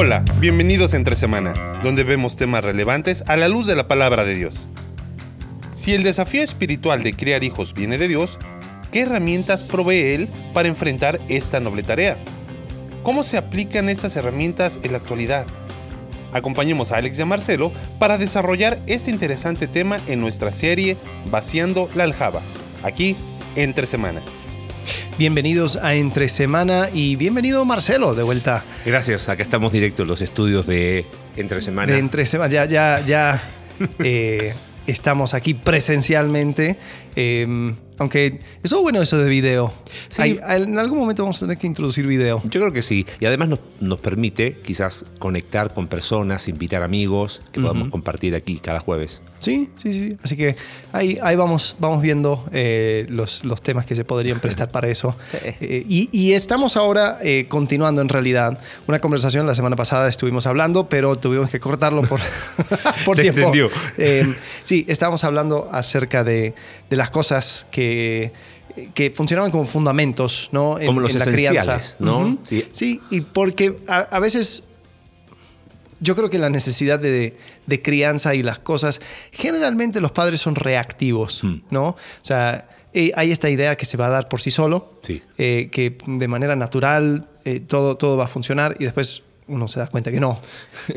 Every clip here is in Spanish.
Hola, bienvenidos a Entre Semana, donde vemos temas relevantes a la luz de la palabra de Dios. Si el desafío espiritual de criar hijos viene de Dios, ¿qué herramientas provee Él para enfrentar esta noble tarea? ¿Cómo se aplican estas herramientas en la actualidad? Acompañemos a Alex y a Marcelo para desarrollar este interesante tema en nuestra serie Vaciando la Aljaba, aquí entre semana. Bienvenidos a Entre Semana y bienvenido Marcelo de vuelta. Gracias, acá estamos directo en los estudios de Entre Semana. De Entre Semana, ya, ya, ya eh, estamos aquí presencialmente. Eh, aunque es bueno eso de video. Sí. en algún momento vamos a tener que introducir video. Yo creo que sí. Y además nos, permite quizás conectar con personas, invitar amigos que podamos compartir aquí cada jueves. Sí, sí, sí. Así que ahí, ahí vamos, vamos viendo eh, los, los, temas que se podrían prestar para eso. Eh, y, estamos ahora eh, continuando en realidad una conversación. La semana pasada estuvimos hablando, pero tuvimos que cortarlo por, por se tiempo. Extendió. sí, estábamos hablando acerca de, de las cosas que que funcionaban como fundamentos, ¿no? En, como los en la crianza, ¿no? sí. y porque a, veces yo creo que la necesidad de, crianza y las cosas, generalmente los padres son reactivos, hmm. ¿no? O sea, eh, hay esta idea que se va a dar por sí solo, eh, que de manera natural eh, todo, todo va a funcionar y después uno se da cuenta que no.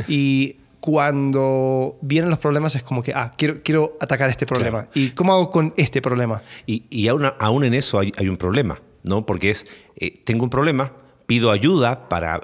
y cuando vienen los problemas es como que, ah, quiero, quiero atacar este problema. ¿Y cómo hago con este problema? Y, y aún, aún, en eso hay, hay, un problema, ¿no? Porque es, tengo un problema, pido ayuda para,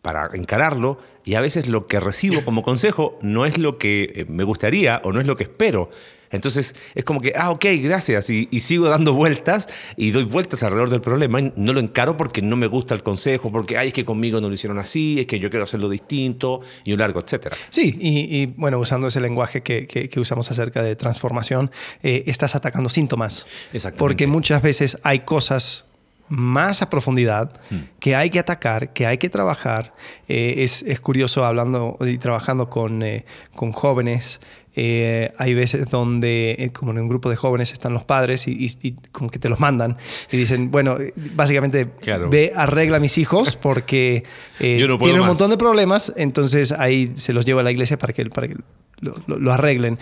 para encararlo y a veces lo que recibo como consejo no es lo que eh, me gustaría o no es lo que espero. Entonces es como que, ah, ok, gracias, y, sigo dando vueltas y doy vueltas alrededor del problema y no lo encaro porque no me gusta el consejo, porque, ay, es que conmigo no lo hicieron así, es que yo quiero hacerlo distinto y un largo, etcétera. Sí, y, bueno, usando ese lenguaje que, que, usamos acerca de transformación, eh, estás atacando síntomas. Exactamente. Porque muchas veces hay cosas más a profundidad, hmm. que hay que atacar, que hay que trabajar. Eh, es, es, curioso hablando y trabajando con, eh, con jóvenes. Eh, hay veces donde, como en un grupo de jóvenes, están los padres y, como que te los mandan y dicen, bueno, básicamente ve, arregla a mis hijos porque tienen un montón de problemas, entonces ahí se los lleva a la iglesia para que, para que lo, lo arreglen.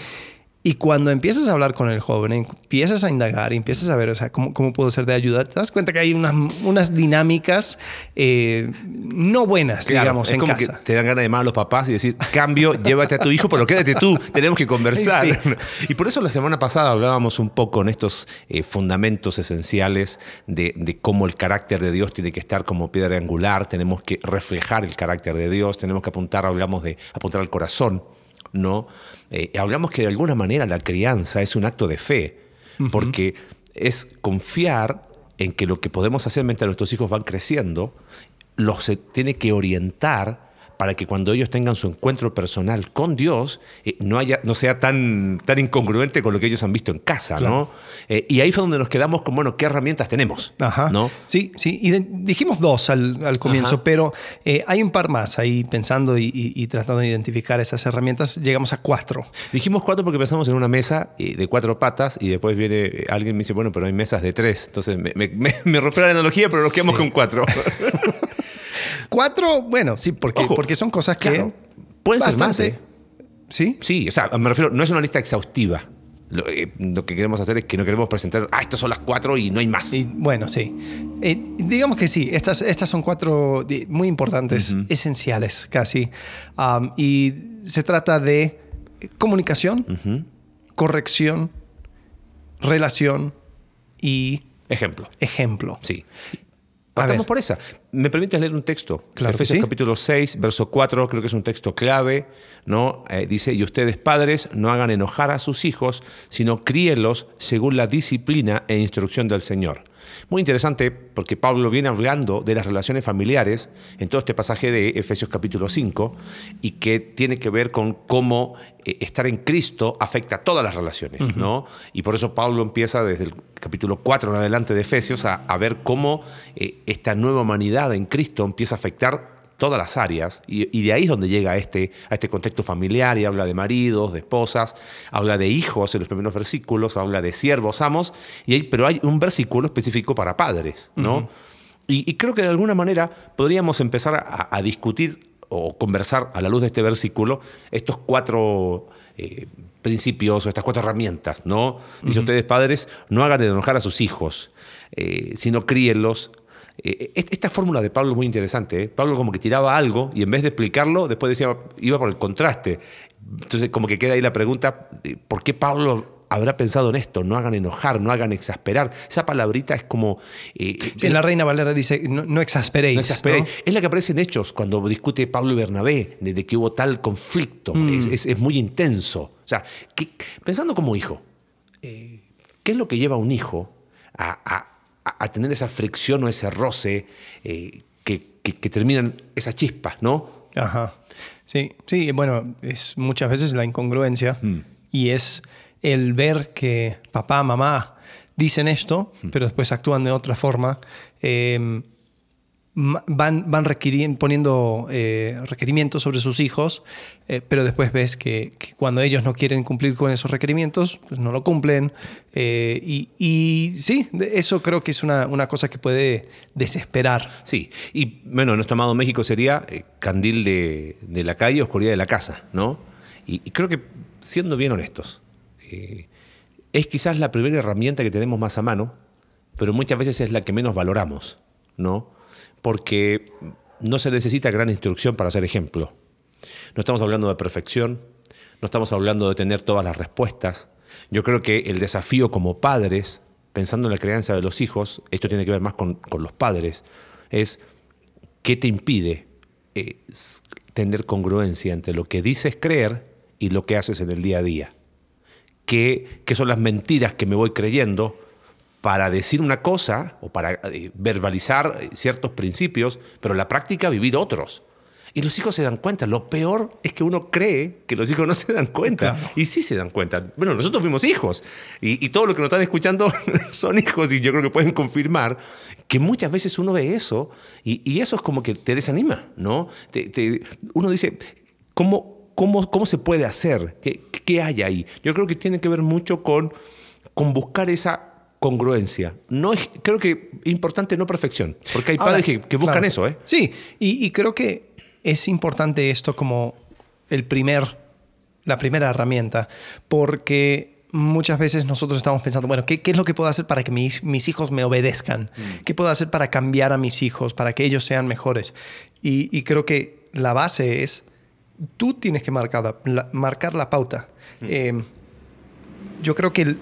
Y cuando empiezas a hablar con el joven, empiezas a indagar, empiezas a ver, o sea, cómo, cómo puedo ser de ayuda, te das cuenta que hay unas, unas dinámicas eh, no buenas, digamos, es como Que te dan ganas de llamar a los papás y decir, cambio, llévate a tu hijo, pero quédate tú, tenemos que conversar. Y por eso la semana pasada hablábamos un poco en estos eh, fundamentos esenciales de, de cómo el carácter de Dios tiene que estar como piedra angular, tenemos que reflejar el carácter de Dios, tenemos que apuntar, hablamos de apuntar al corazón ¿no? Eh, hablamos que de alguna manera la crianza es un acto de fe, porque es confiar en que lo que podemos hacer mientras nuestros hijos van creciendo, los tiene que orientar para que cuando ellos tengan su encuentro personal con Dios, eh, no, haya, no sea tan, tan incongruente con lo que ellos han visto en casa, ¿no? Eh, y ahí fue donde nos quedamos con, bueno, ¿qué herramientas tenemos? Ajá. ¿no? Sí, sí. Y dijimos dos al, comienzo, pero eh, hay un par más ahí pensando y, tratando de identificar esas herramientas. Llegamos a cuatro. Dijimos cuatro porque pensamos en una mesa de cuatro patas y después viene alguien y me dice, bueno, pero hay mesas de tres. Entonces me, me, rompió la analogía, pero nos quedamos con cuatro. Cuatro, bueno, sí, porque, porque son cosas que. pueden ser más. ¿eh? ¿Sí? Sí, o sea, me refiero, no es una lista exhaustiva. Lo, eh, que queremos hacer es que no queremos presentar, ah, estas son las cuatro y no hay más. Y, bueno, sí. Eh, digamos que sí, estas, estas son cuatro muy importantes, esenciales casi. y se trata de comunicación, corrección, relación y... Ejemplo. Ejemplo. Sí. Partamos por esa. ¿Me permites leer un texto? Claro Efesios capítulo 6, verso 4, creo que es un texto clave, ¿no? Eh, dice, y ustedes padres no hagan enojar a sus hijos, sino críelos según la disciplina e instrucción del Señor. Muy interesante porque Pablo viene hablando de las relaciones familiares en todo este pasaje de Efesios capítulo 5 y que tiene que ver con cómo eh, estar en Cristo afecta a todas las relaciones, ¿no? Y por eso Pablo empieza desde el capítulo 4 en adelante de Efesios a, ver cómo eh, esta nueva humanidad en Cristo empieza a afectar todas las áreas, y, de ahí es donde llega a este, a este contexto familiar y habla de maridos, de esposas, habla de hijos en los primeros versículos, habla de siervos, amos, y pero hay un versículo específico para padres, ¿no? y, creo que de alguna manera podríamos empezar a, discutir o conversar a la luz de este versículo estos cuatro eh, principios o estas cuatro herramientas, ¿no? Dice ustedes, padres, no hagan enojar a sus hijos, eh, sino críenlos. Eh, esta fórmula de Pablo es muy interesante. Pablo como que tiraba algo y en vez de explicarlo, después decía, iba por el contraste. Entonces como que queda ahí la pregunta, ¿por qué Pablo habrá pensado en esto, no hagan enojar, no hagan exasperar. Esa palabrita es como... Eh, la Reina Valera dice, no, exasperéis. No exasperéis. Es la que aparece en Hechos, cuando discute Pablo y Bernabé, de, que hubo tal conflicto. Mm. Es, muy intenso. O sea, pensando como hijo, eh, ¿qué es lo que lleva a un hijo a, tener esa fricción o ese roce eh, que, terminan esas chispas, no? Ajá. Sí, sí, bueno, es muchas veces la incongruencia mm. y es el ver que papá, mamá dicen esto, pero después actúan de otra forma, em, van, van poniendo eh, requerimientos sobre sus hijos, eh, pero después ves que, cuando ellos no quieren cumplir con esos requerimientos, pues no lo cumplen. Eh, y, sí, eso creo que es una, cosa que puede desesperar. Sí, y bueno, nuestro amado México sería candil de, la calle, oscuridad de la casa, ¿no? y creo que, siendo bien honestos, es quizás la primera herramienta que tenemos más a mano, pero muchas veces es la que menos valoramos, ¿no? Porque no se necesita gran instrucción para ser ejemplo. No estamos hablando de perfección, no estamos hablando de tener todas las respuestas. Yo creo que el desafío como padres, pensando en la crianza de los hijos, esto tiene que ver más con, los padres, es qué te impide eh, tener congruencia entre lo que dices creer y lo que haces en el día a día qué, son las mentiras que me voy creyendo para decir una cosa o para eh, verbalizar ciertos principios, pero en la práctica vivir otros. Y los hijos se dan cuenta. Lo peor es que uno cree que los hijos no se dan cuenta. Y sí se dan cuenta. Bueno, nosotros fuimos hijos. Y, todo lo que nos están escuchando son hijos. Y yo creo que pueden confirmar que muchas veces uno ve eso. Y, eso es como que te desanima, ¿no? uno dice, ¿cómo, ¿Cómo, se puede hacer? ¿Qué, hay ahí? Yo creo que tiene que ver mucho con, con buscar esa congruencia. No es, creo que importante no perfección, porque hay padres que, buscan eso. ¿eh? Sí, y, creo que es importante esto como el primer, la primera herramienta, porque muchas veces nosotros estamos pensando, bueno, ¿qué, es lo que puedo hacer para que mis, mis hijos me obedezcan? Mm. ¿Qué puedo hacer para cambiar a mis hijos, para que ellos sean mejores? y creo que la base es tú tienes que marcar la, marcar la pauta. Mm. Eh, yo creo que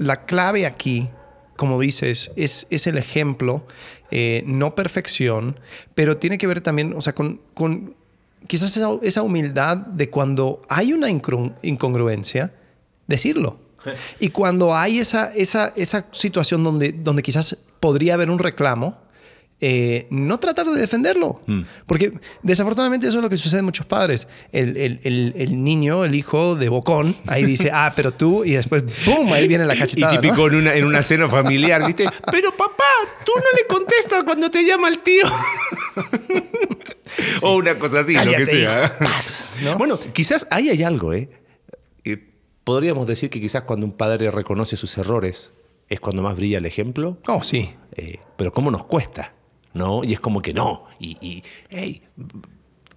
la clave aquí, como dices, es, es el ejemplo, eh, no perfección, pero tiene que ver también, o sea, con, con quizás esa, humildad de cuando hay una incongruencia, decirlo. Y cuando hay esa, esa, esa situación donde, donde quizás podría haber un reclamo, eh, no tratar de defenderlo. Mm. Porque desafortunadamente eso es lo que sucede en muchos padres. El, niño, el hijo de Bocón, ahí dice, ah, pero tú, y después, ¡boom! Ahí viene la cachetada. Y típico en, una, en una cena familiar, ¿viste? pero papá, tú no le contestas cuando te llama el tío. o una cosa así, lo que sea. Bueno, quizás ahí hay algo, ¿eh? Podríamos decir que quizás cuando un padre reconoce sus errores es cuando más brilla el ejemplo. Oh, sí. Eh, pero ¿cómo nos cuesta? ¿No? Y es como que no. Y, hey,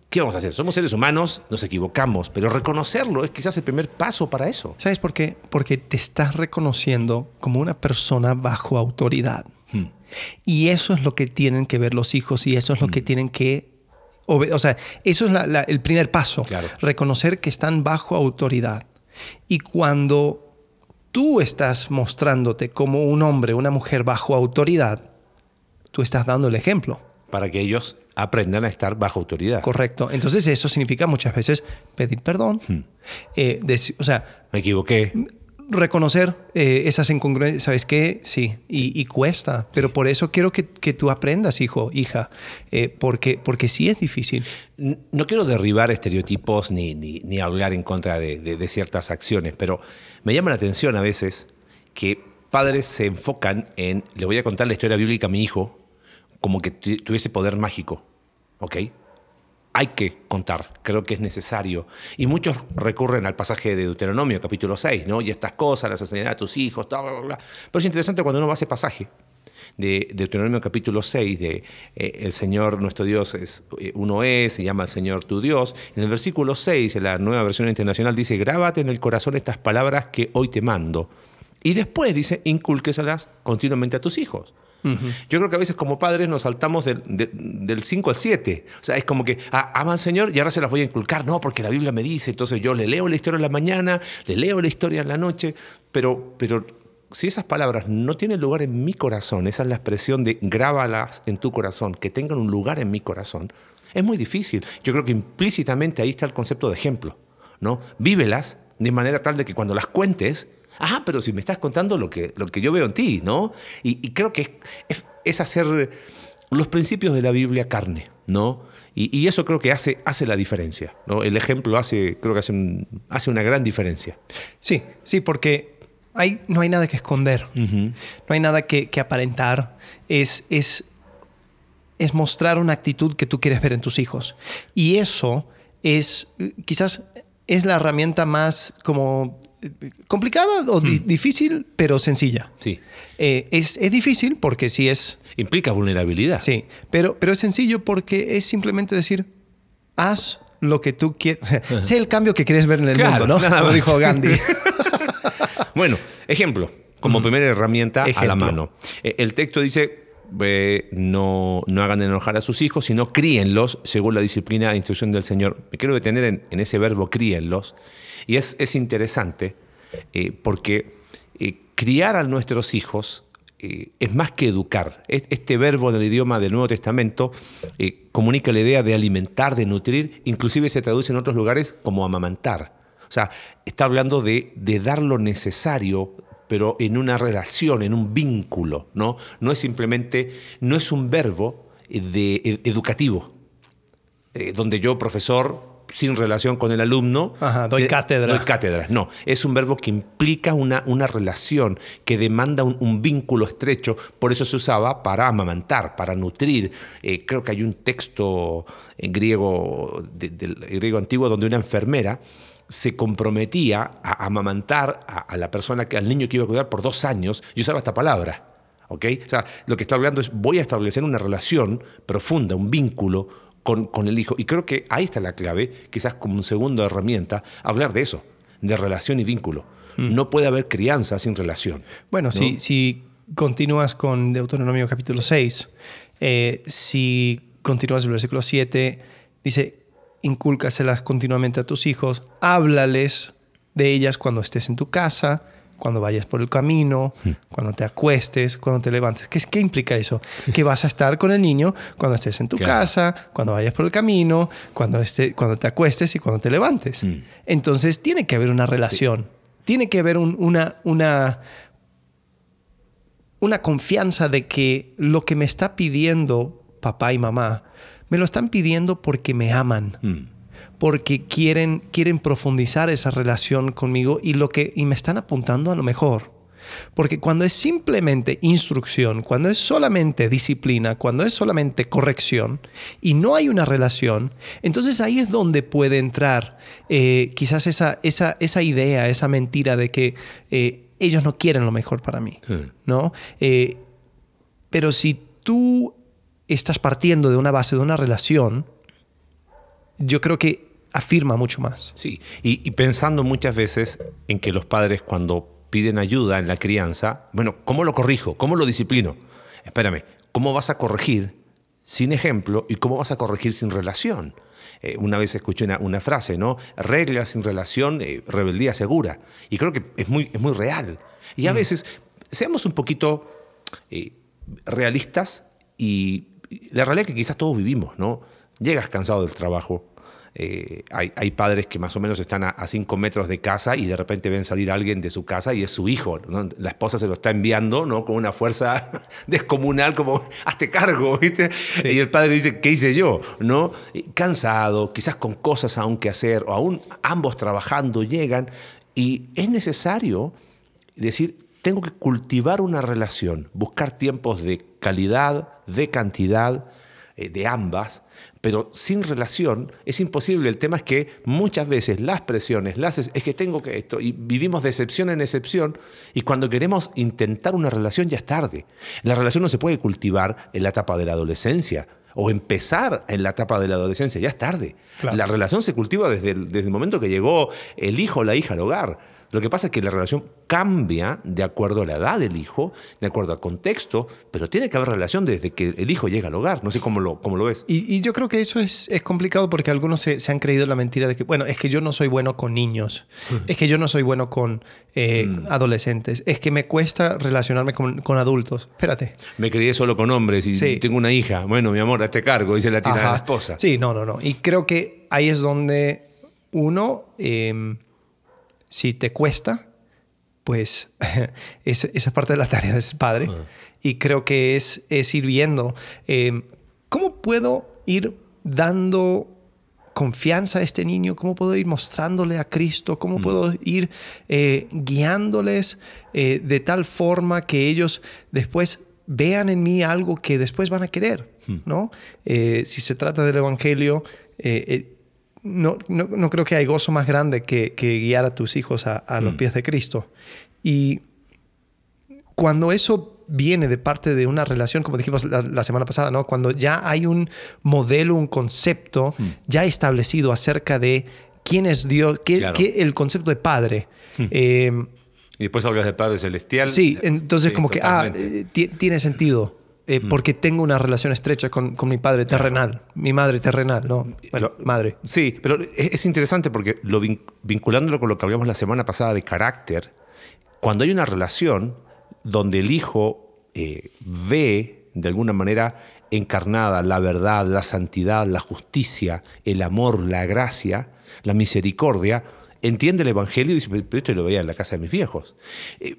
¿qué vamos a hacer? Somos seres humanos, nos equivocamos, pero reconocerlo es quizás el primer paso para eso. ¿Sabes por qué? Porque te estás reconociendo como una persona bajo autoridad. Hmm. Y eso es lo que tienen que ver los hijos y eso es lo que hmm. tienen que... O sea, eso es el primer paso. Reconocer que están bajo autoridad. Y cuando tú estás mostrándote como un hombre, una mujer bajo autoridad, tú estás dando el ejemplo. Para que ellos aprendan a estar bajo autoridad. Correcto. Entonces eso significa muchas veces pedir perdón. Hmm. Eh, o sea... Me equivoqué. Reconocer eh, esas incongruencias, ¿sabes qué? Sí, y, cuesta. Pero por eso quiero que, tú aprendas, hijo, hija, eh, porque, porque sí es difícil. No quiero derribar estereotipos ni, ni, hablar en contra de, de ciertas acciones, pero me llama la atención a veces que padres se enfocan en, le voy a contar la historia bíblica a mi hijo, como que tuviese poder mágico. ¿Ok? Hay que contar, creo que es necesario. Y muchos recurren al pasaje de Deuteronomio, capítulo 6, ¿no? Y estas cosas las enseñarás a tus hijos, bla, bla, bla. Pero es interesante cuando uno va a ese pasaje de Deuteronomio capítulo 6, de eh, el Señor nuestro Dios es eh, uno es, se llama el Señor tu Dios. En el versículo 6, en la nueva versión internacional, dice, grábate en el corazón estas palabras que hoy te mando. Y después dice, incúlqueselas continuamente a tus hijos. Yo creo que a veces como padres nos saltamos del, 5 al 7. O sea, es como que ah, aman al Señor y ahora se las voy a inculcar. No, porque la Biblia me dice, entonces yo le leo la historia en la mañana, le leo la historia en la noche, pero, pero si esas palabras no tienen lugar en mi corazón, esa es la expresión de grábalas en tu corazón, que tengan un lugar en mi corazón, es muy difícil. Yo creo que implícitamente ahí está el concepto de ejemplo, ¿no? Vívelas de manera tal de que cuando las cuentes, ah, pero si me estás contando lo que, lo que yo veo en ti, ¿no? Y, creo que es, hacer los principios de la Biblia carne, ¿no? Y, eso creo que hace, hace la diferencia, ¿no? El ejemplo hace, creo que hace, hace una gran diferencia. Sí, sí, porque no hay nada que esconder, no hay nada que, aparentar, es, es, es mostrar una actitud que tú quieres ver en tus hijos. Y eso es, quizás es la herramienta más como complicada o hmm. difícil, pero sencilla. Sí. Eh, es, es, difícil porque sí es... Implica vulnerabilidad. Sí, pero, pero es sencillo porque es simplemente decir, haz lo que tú quieres. sé el cambio que quieres ver en el mundo, ¿no? Como dijo Gandhi. Bueno, ejemplo, como primera herramienta a la mano. E, el texto dice, no, no, hagan enojar a sus hijos, sino críenlos según la disciplina e instrucción del Señor. Me quiero detener en, ese verbo críenlos. Y es, es interesante eh, porque eh, criar a nuestros hijos eh, es más que educar. Este verbo en el idioma del Nuevo Testamento comunica la idea de alimentar, de nutrir, inclusive se traduce en otros lugares como amamantar. O sea, está hablando de, dar lo necesario pero en una relación, en un vínculo, ¿no? No es simplemente, no es un verbo de, educativo, donde yo, profesor, sin relación con el alumno, doy cátedra. Doy cátedra. No, es un verbo que implica una, una relación, que demanda un, vínculo estrecho, por eso se usaba para amamantar, para nutrir. Eh, creo que hay un texto en griego, del griego antiguo, donde una enfermera se comprometía a amamantar a, la persona, que, al niño que iba a cuidar por dos años, y usaba esta palabra. ¿ok? O sea, lo que está hablando es, voy a establecer una relación profunda, un vínculo con, con, el hijo. Y creo que ahí está la clave, quizás como un segundo herramienta, hablar de eso, de relación y vínculo. Mm. No puede haber crianza sin relación. Bueno, si, si continúas con Deuteronomio capítulo 6, eh, si continúas el versículo 7, dice, incúlcaselas continuamente a tus hijos, háblales de ellas cuando estés en tu casa, cuando vayas por el camino, cuando te acuestes, cuando te levantes. ¿Qué, ¿Qué, implica eso? Que vas a estar con el niño cuando estés en tu casa, cuando vayas por el camino, cuando, esté, cuando te acuestes y cuando te levantes. Hmm. Entonces tiene que haber una relación, tiene que haber una, una, una confianza de que lo que me está pidiendo papá y mamá me lo están pidiendo porque me aman. Mm. Porque quieren, quieren profundizar esa relación conmigo y, lo que, y me están apuntando a lo mejor. Porque cuando es simplemente instrucción, cuando es solamente disciplina, cuando es solamente corrección y no hay una relación, entonces ahí es donde puede entrar eh, quizás esa, esa, esa, idea, esa mentira de que eh, ellos no quieren lo mejor para mí. ¿no? Eh, pero si tú estás partiendo de una base de una relación, yo creo que afirma mucho más. Sí, y, pensando muchas veces en que los padres cuando piden ayuda en la crianza, bueno, ¿cómo lo corrijo? ¿Cómo lo disciplino? Espérame, ¿cómo vas a corregir sin ejemplo y cómo vas a corregir sin relación? Eh, una vez escuché una, frase, ¿no? Reglas sin relación, eh, rebeldía segura. Y creo que es muy, es muy real. Y a mm. veces, seamos un poquito eh, realistas y la realidad es que quizás todos vivimos, ¿no? Llegas cansado del trabajo. Eh, hay, padres que más o menos están a, cinco metros de casa y de repente ven salir alguien de su casa y es su hijo. La esposa se lo está enviando ¿no? con una fuerza descomunal, como hazte cargo. ¿viste? Y el padre dice, ¿qué hice yo? ¿No? Cansado, quizás con cosas aún que hacer, o aún ambos trabajando llegan. Y es necesario decir, tengo que cultivar una relación, buscar tiempos de calidad, de cantidad, eh, de ambas, Pero sin relación es imposible. El tema es que muchas veces las presiones, las es, es que tengo que esto, y vivimos de excepción en excepción, y cuando queremos intentar una relación ya es tarde. La relación no se puede cultivar en la etapa de la adolescencia o empezar en la etapa de la adolescencia, ya es tarde. Claro. La relación se cultiva desde el, desde el momento que llegó el hijo o la hija al hogar. Lo que pasa es que la relación cambia de acuerdo a la edad del hijo, de acuerdo al contexto, pero tiene que haber relación desde que el hijo llega al hogar. No sé cómo lo, cómo lo ves. Y, y yo creo que eso es, es complicado porque algunos se, se han creído la mentira de que, bueno, es que yo no soy bueno con niños, es que yo no soy bueno con eh, adolescentes, es que me cuesta relacionarme con, con adultos. Espérate. Me crié solo con hombres y Sí. tengo una hija. Bueno, mi amor, hazte cargo, dice la tía de la esposa. Sí, no, no, no. Y creo que ahí es donde uno, eh, si te cuesta, pues es- esa es parte de la tarea de ser padre. Y creo que es, es ir viendo eh, cómo puedo ir dando confianza a este niño, cómo puedo ir mostrándole a Cristo, cómo puedo ir eh, guiándoles eh, de tal forma que ellos después vean en mí algo que después van a querer, ¿no? Eh, si se trata del Evangelio, no, no, no creo que hay gozo más grande que, que guiar a tus hijos a, a los pies de Cristo. Y cuando eso viene de parte de una relación, como dijimos la, la semana pasada, ¿no? Cuando ya hay un modelo, un concepto ya establecido acerca de quién es Dios, qué, Claro. qué- el concepto de padre. Eh, Y después hablas de Padre Celestial. sí, entonces Sí, como que, ah, eh, ti- tiene sentido. Eh, Porque tengo una relación estrecha con, con mi padre terrenal, mi madre terrenal, ¿no? Bueno, Lo- madre. Sí, pero es, es interesante porque lo vin- vinculándolo con lo que hablamos la semana pasada de carácter, cuando hay una relación donde el hijo eh, ve de alguna manera encarnada la verdad, la santidad, la justicia, el amor, la gracia, la misericordia, entiende el Evangelio y dice, pero esto lo veía en la casa de mis viejos. Eh,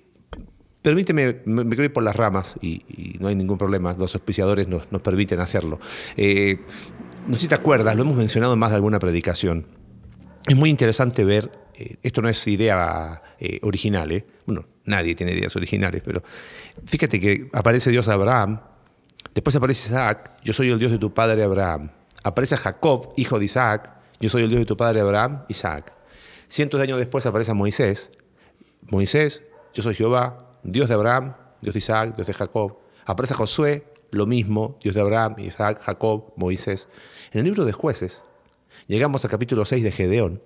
Permíteme, me, me quiero ir por las ramas y, no hay ningún problema, los auspiciadores nos, nos permiten hacerlo. Eh, no sé si te acuerdas, lo hemos mencionado en más de alguna predicación. Es muy interesante ver, eh, esto no es idea eh, original, ¿eh? bueno, nadie tiene ideas originales, pero fíjate que aparece Dios Abraham, después aparece Isaac, yo soy el Dios de tu padre Abraham, aparece Jacob, hijo de Isaac, yo soy el Dios de tu padre Abraham, Isaac. Cientos de años después aparece Moisés, Moisés, yo soy Jehová, Dios de Abraham, Dios de Isaac, Dios de Jacob. Aparece Josué, lo mismo, Dios de Abraham, Isaac, Jacob, Moisés. En el libro de jueces, llegamos al capítulo 6 de Gedeón,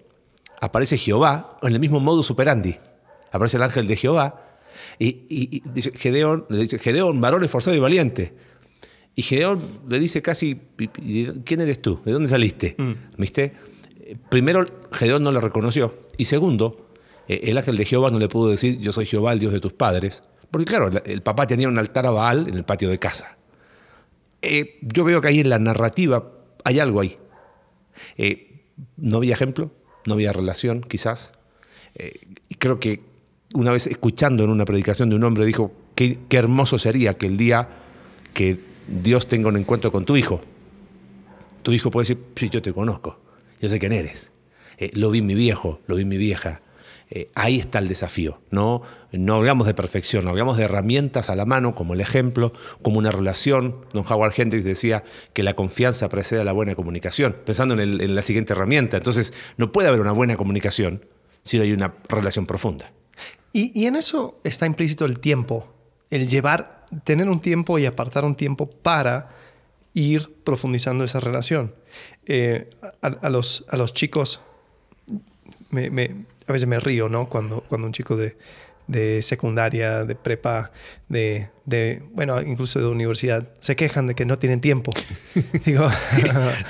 aparece Jehová en el mismo modus operandi. Aparece el ángel de Jehová y, y- y dice, Gedeón, le dice, Gedeón, varón esforzado y valiente. Y Gedeón le dice casi, "¿Y- y- ¿quién eres tú? ¿De dónde saliste? ¿Viste? Eh, Primero, Gedeón no le reconoció. Y segundo, eh, el ángel de Jehová no le pudo decir, yo soy Jehová, el Dios de tus padres. Porque claro, el, papá tenía un altar a Baal en el patio de casa. Eh, yo veo que ahí en la narrativa hay algo ahí. Eh, no había ejemplo, no había relación, quizás. Y creo que una vez escuchando en una predicación de un hombre dijo, qué, qué hermoso sería que el día que Dios tenga un encuentro con tu hijo, tu hijo puede decir, sí, yo te conozco, yo sé quién eres. Lo vi mi viejo, lo vi mi vieja. Eh, ahí está el desafío. ¿no? no hablamos de perfección, hablamos de herramientas a la mano, como el ejemplo, como una relación. Don Howard Hendricks decía que la confianza precede a la buena comunicación, pensando en, la siguiente herramienta. Entonces, no puede haber una buena comunicación si no hay una relación profunda. Y, en eso está implícito el tiempo, el llevar, tener un tiempo y apartar un tiempo para ir profundizando esa relación. Eh, a, los, chicos, me- a veces me río, ¿no? Cuando, cuando un chico de, de secundaria, de prepa, de, de, bueno, incluso de universidad, se quejan de que no tienen tiempo. Digo,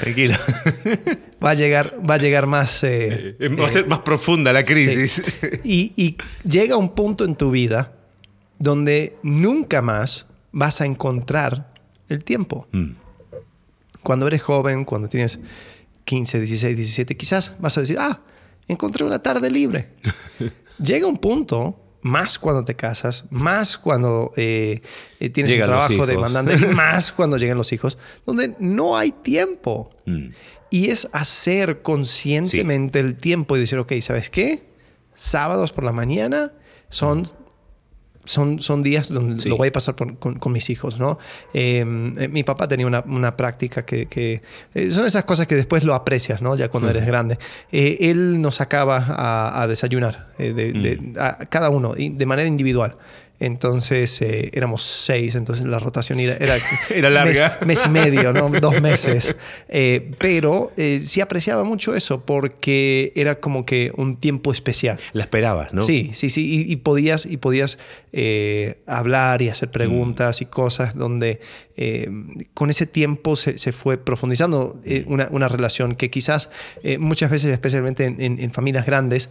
Tranquilo. va a llegar, va a llegar más... eh, Va a ser más profunda la crisis. Sí. Y, y llega un punto en tu vida donde nunca más vas a encontrar el tiempo. Mm. Cuando eres joven, cuando tienes 15, 16, 17, quizás vas a decir, ah, encontré una tarde libre. llega un punto, más cuando te casas, más cuando eh, eh, tienes Llegan un trabajo demandante, más cuando llegan los hijos, donde no hay tiempo. Mm. Y es hacer conscientemente el tiempo y decir, ok, ¿sabes qué? Sábados por la mañana son son, son días donde Sí. lo voy a pasar por- con, con mis hijos, ¿no? Eh, eh, mi papá tenía una, una práctica que, que- eh, son esas cosas que después lo aprecias, ¿no? Ya cuando eres grande. Eh, él nos sacaba a, a desayunar, de, de- a cada uno, de manera individual. Entonces eh, éramos seis, entonces la rotación era, era, Era larga. Mes, mes y medio, ¿no? dos meses. Eh, pero eh, sí apreciaba mucho eso porque era como que un tiempo especial. La esperabas, ¿no? Sí, sí, sí. Y, y podías, y podías hablar y hacer preguntas y cosas donde con ese tiempo se, se fue profundizando eh, una, una relación que quizás muchas veces, especialmente en, en- en familias grandes,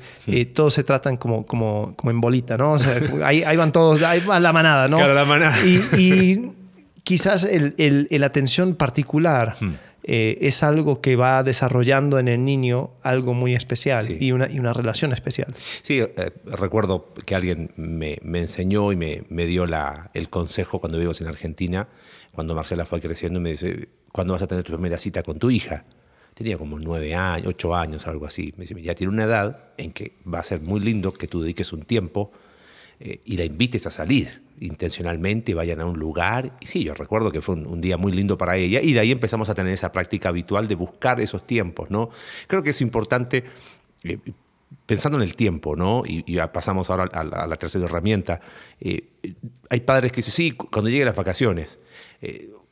todos se tratan como, como, como en bolita, ¿no? O sea, ahí, ahí van todos, ahí va la manada, ¿no? Claro, la manada. Y, y quizás el, el- el atención particular. Hmm. eh, es algo que va desarrollando en el niño algo muy especial Sí. y, una, y una relación especial. Sí, eh, recuerdo que alguien me, me enseñó y me, me dio la, el consejo cuando vivimos en Argentina, cuando Marcela fue creciendo, y me dice, ¿cuándo vas a tener tu primera cita con tu hija? Tenía como nueve años, ocho años, algo así. Me dice, ya tiene una edad en que va a ser muy lindo que tú dediques un tiempo eh, y la invites a salir intencionalmente, vayan a un lugar. Y sí, yo recuerdo que fue un, día muy lindo para ella y de ahí empezamos a tener esa práctica habitual de buscar esos tiempos, ¿no? Creo que es importante, eh, pensando en el tiempo, ¿no? Y, pasamos ahora a la, tercera herramienta. eh, hay padres que dicen, sí, cu- cuando lleguen las vacaciones,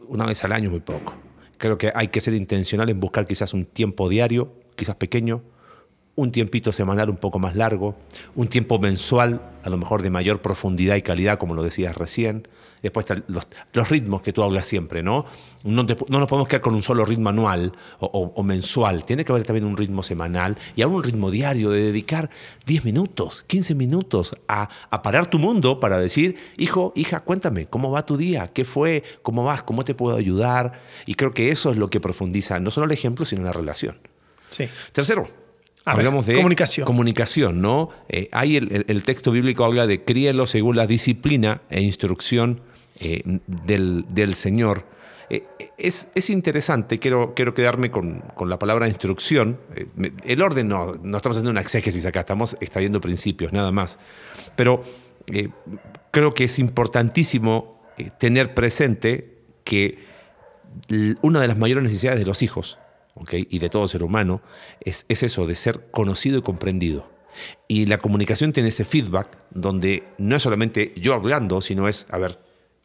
una vez al año muy poco. Creo que hay que ser intencional en buscar quizás un tiempo diario, quizás pequeño, un tiempito semanal un poco más largo, un tiempo mensual, a lo mejor de mayor profundidad y calidad, como lo decías recién. Después están los, los ritmos que tú hablas siempre, ¿no? No, te- no nos podemos quedar con un solo ritmo anual o, o- o mensual. Tiene que haber también un ritmo semanal y aún un ritmo diario de dedicar 10 minutos, 15 minutos a, a parar tu mundo para decir, hijo, hija, cuéntame, ¿cómo va tu día? ¿Qué fue? ¿Cómo vas? ¿Cómo te puedo ayudar? Y creo que eso es lo que profundiza no solo el ejemplo, sino la relación. Sí. Tercero, A ver, hablamos de comunicación. Comunicación, ¿no? Eh, ahí el, el- el texto bíblico habla de críelo según la disciplina e instrucción eh, del, del Señor. Eh, es, es interesante, quiero, quiero quedarme con, con la palabra instrucción. Eh, el orden no, no estamos haciendo una exégesis acá, estamos extrayendo principios, nada más. Pero eh, creo que es importantísimo eh, tener presente que una de las mayores necesidades de los hijos ¿ok? y de todo ser humano es, es eso, de ser conocido y comprendido. Y la comunicación tiene ese feedback donde no es solamente yo hablando, sino es, a ver,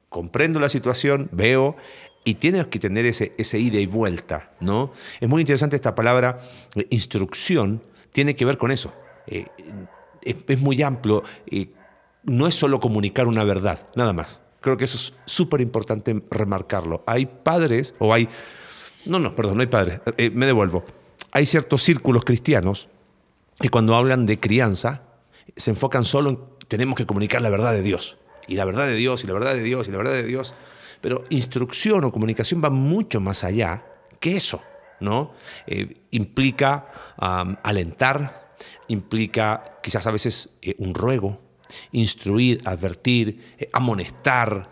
comprendo la situación, veo, y tienes que tener ese, ese ida y vuelta, ¿no? Es muy interesante esta palabra eh, instrucción, tiene que ver con eso. Eh, es, es muy amplio, eh, no es solo comunicar una verdad, nada más. Creo que eso es súper importante remarcarlo. Hay padres, o hay, no, no, perdón, no hay padres, eh, me devuelvo. Hay ciertos círculos cristianos que cuando hablan de crianza se enfocan solo en tenemos que comunicar la verdad de Dios. Y la verdad de Dios, y la verdad de Dios, y la verdad de Dios. Pero instrucción o comunicación va mucho más allá que eso, ¿no? Eh, implica alentar, implica quizás a veces eh, un ruego, instruir, advertir, amonestar,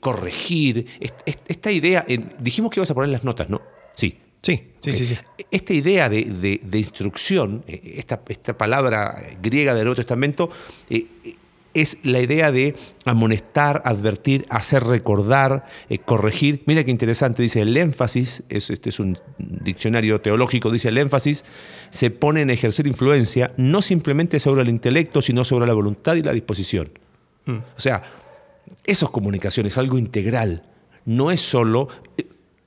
corregir. Est- est- esta idea, dijimos que ibas a poner las notas, ¿no? Sí, Sí, sí, sí, sí. esta idea de, de- de instrucción, eh, esta, esta palabra griega del Nuevo Testamento, eh, eh, es la idea de amonestar, advertir, hacer recordar, eh, corregir. Mira qué interesante, dice el énfasis, es, este es un diccionario teológico, dice el énfasis, se pone en ejercer influencia no simplemente sobre el intelecto, sino sobre la voluntad y la disposición. O sea, eso es comunicación, es algo integral. No es solo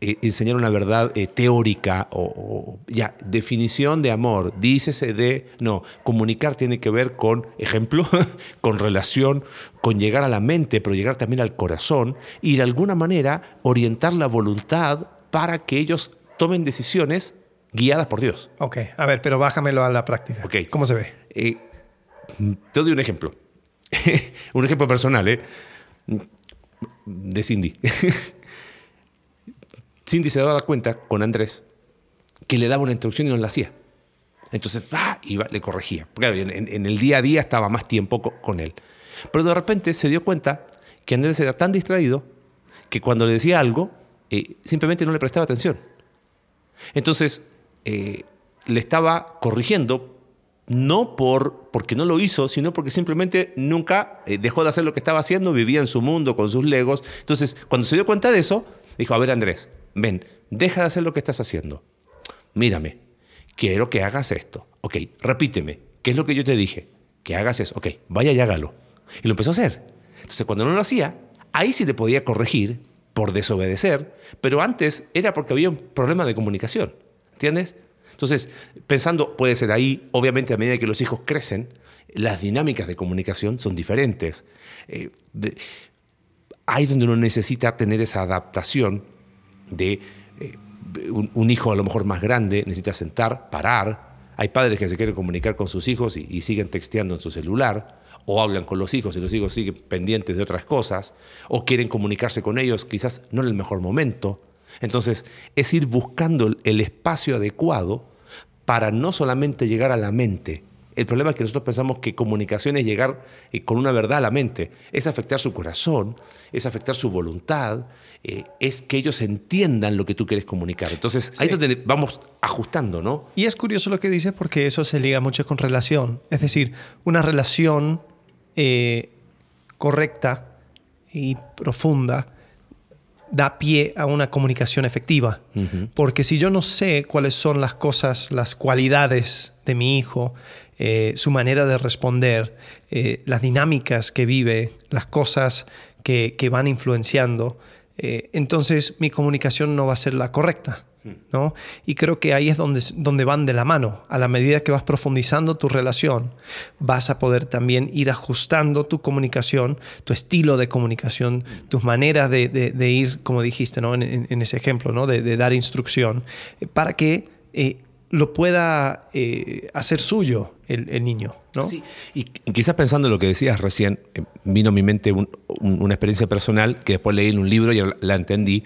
eh, enseñar una verdad eh, teórica o, o, ya, definición de amor, dícese de. No, comunicar tiene que ver con ejemplo, con relación, con llegar a la mente, pero llegar también al corazón y de alguna manera orientar la voluntad para que ellos tomen decisiones guiadas por Dios. Ok, a ver, pero bájamelo a la práctica. Ok. ¿Cómo se ve? Eh, te doy un ejemplo. un ejemplo personal, ¿eh? De Cindy. Cindy se daba cuenta con Andrés que le daba una instrucción y no la hacía. Entonces, ¡ah! iba, le corregía. Claro, en, el día a día estaba más tiempo co- con él. Pero de repente se dio cuenta que Andrés era tan distraído que cuando le decía algo, eh, simplemente no le prestaba atención. Entonces, eh, le estaba corrigiendo, no por, porque no lo hizo, sino porque simplemente nunca eh, dejó de hacer lo que estaba haciendo, vivía en su mundo con sus legos. Entonces, cuando se dio cuenta de eso, dijo, a ver Andrés, ven, deja de hacer lo que estás haciendo. Mírame, quiero que hagas esto. Ok, repíteme, ¿qué es lo que yo te dije? Que hagas eso. Ok, vaya y hágalo. Y lo empezó a hacer. Entonces, cuando no lo hacía, ahí sí le podía corregir por desobedecer, pero antes era porque había un problema de comunicación. ¿Entiendes? Entonces, pensando, puede ser ahí, obviamente a medida que los hijos crecen, las dinámicas de comunicación son diferentes. Eh, ahí donde uno necesita tener esa adaptación de eh, un, hijo a lo mejor más grande, necesita sentar, parar. Hay padres que se quieren comunicar con sus hijos y, y siguen texteando en su celular o hablan con los hijos y los hijos siguen pendientes de otras cosas, o quieren comunicarse con ellos quizás no en el mejor momento. Entonces, es ir buscando el espacio adecuado para no solamente llegar a la mente. El problema es que nosotros pensamos que comunicación es llegar eh, con una verdad a la mente, es afectar su corazón, es afectar su voluntad, eh, es que ellos entiendan lo que tú quieres comunicar. Entonces, ahí es donde vamos ajustando, ¿no? Y es curioso lo que dices porque eso se liga mucho con relación. Es decir, una relación eh, correcta y profunda da pie a una comunicación efectiva. Porque si yo no sé cuáles son las cosas, las cualidades de mi hijo, eh, su manera de responder, eh, las dinámicas que vive, las cosas que, que van influenciando, eh, entonces mi comunicación no va a ser la correcta. ¿no? Y creo que ahí es donde, donde van de la mano. A la medida que vas profundizando tu relación, vas a poder también ir ajustando tu comunicación, tu estilo de comunicación, tus maneras de, ir, como dijiste ¿no? en, ese ejemplo, ¿no? de, dar instrucción, eh, para que eh, lo pueda eh, hacer suyo el, niño. ¿no? Sí. Y quizás pensando en lo que decías recién, vino a mi mente una experiencia personal que después leí en un libro y la entendí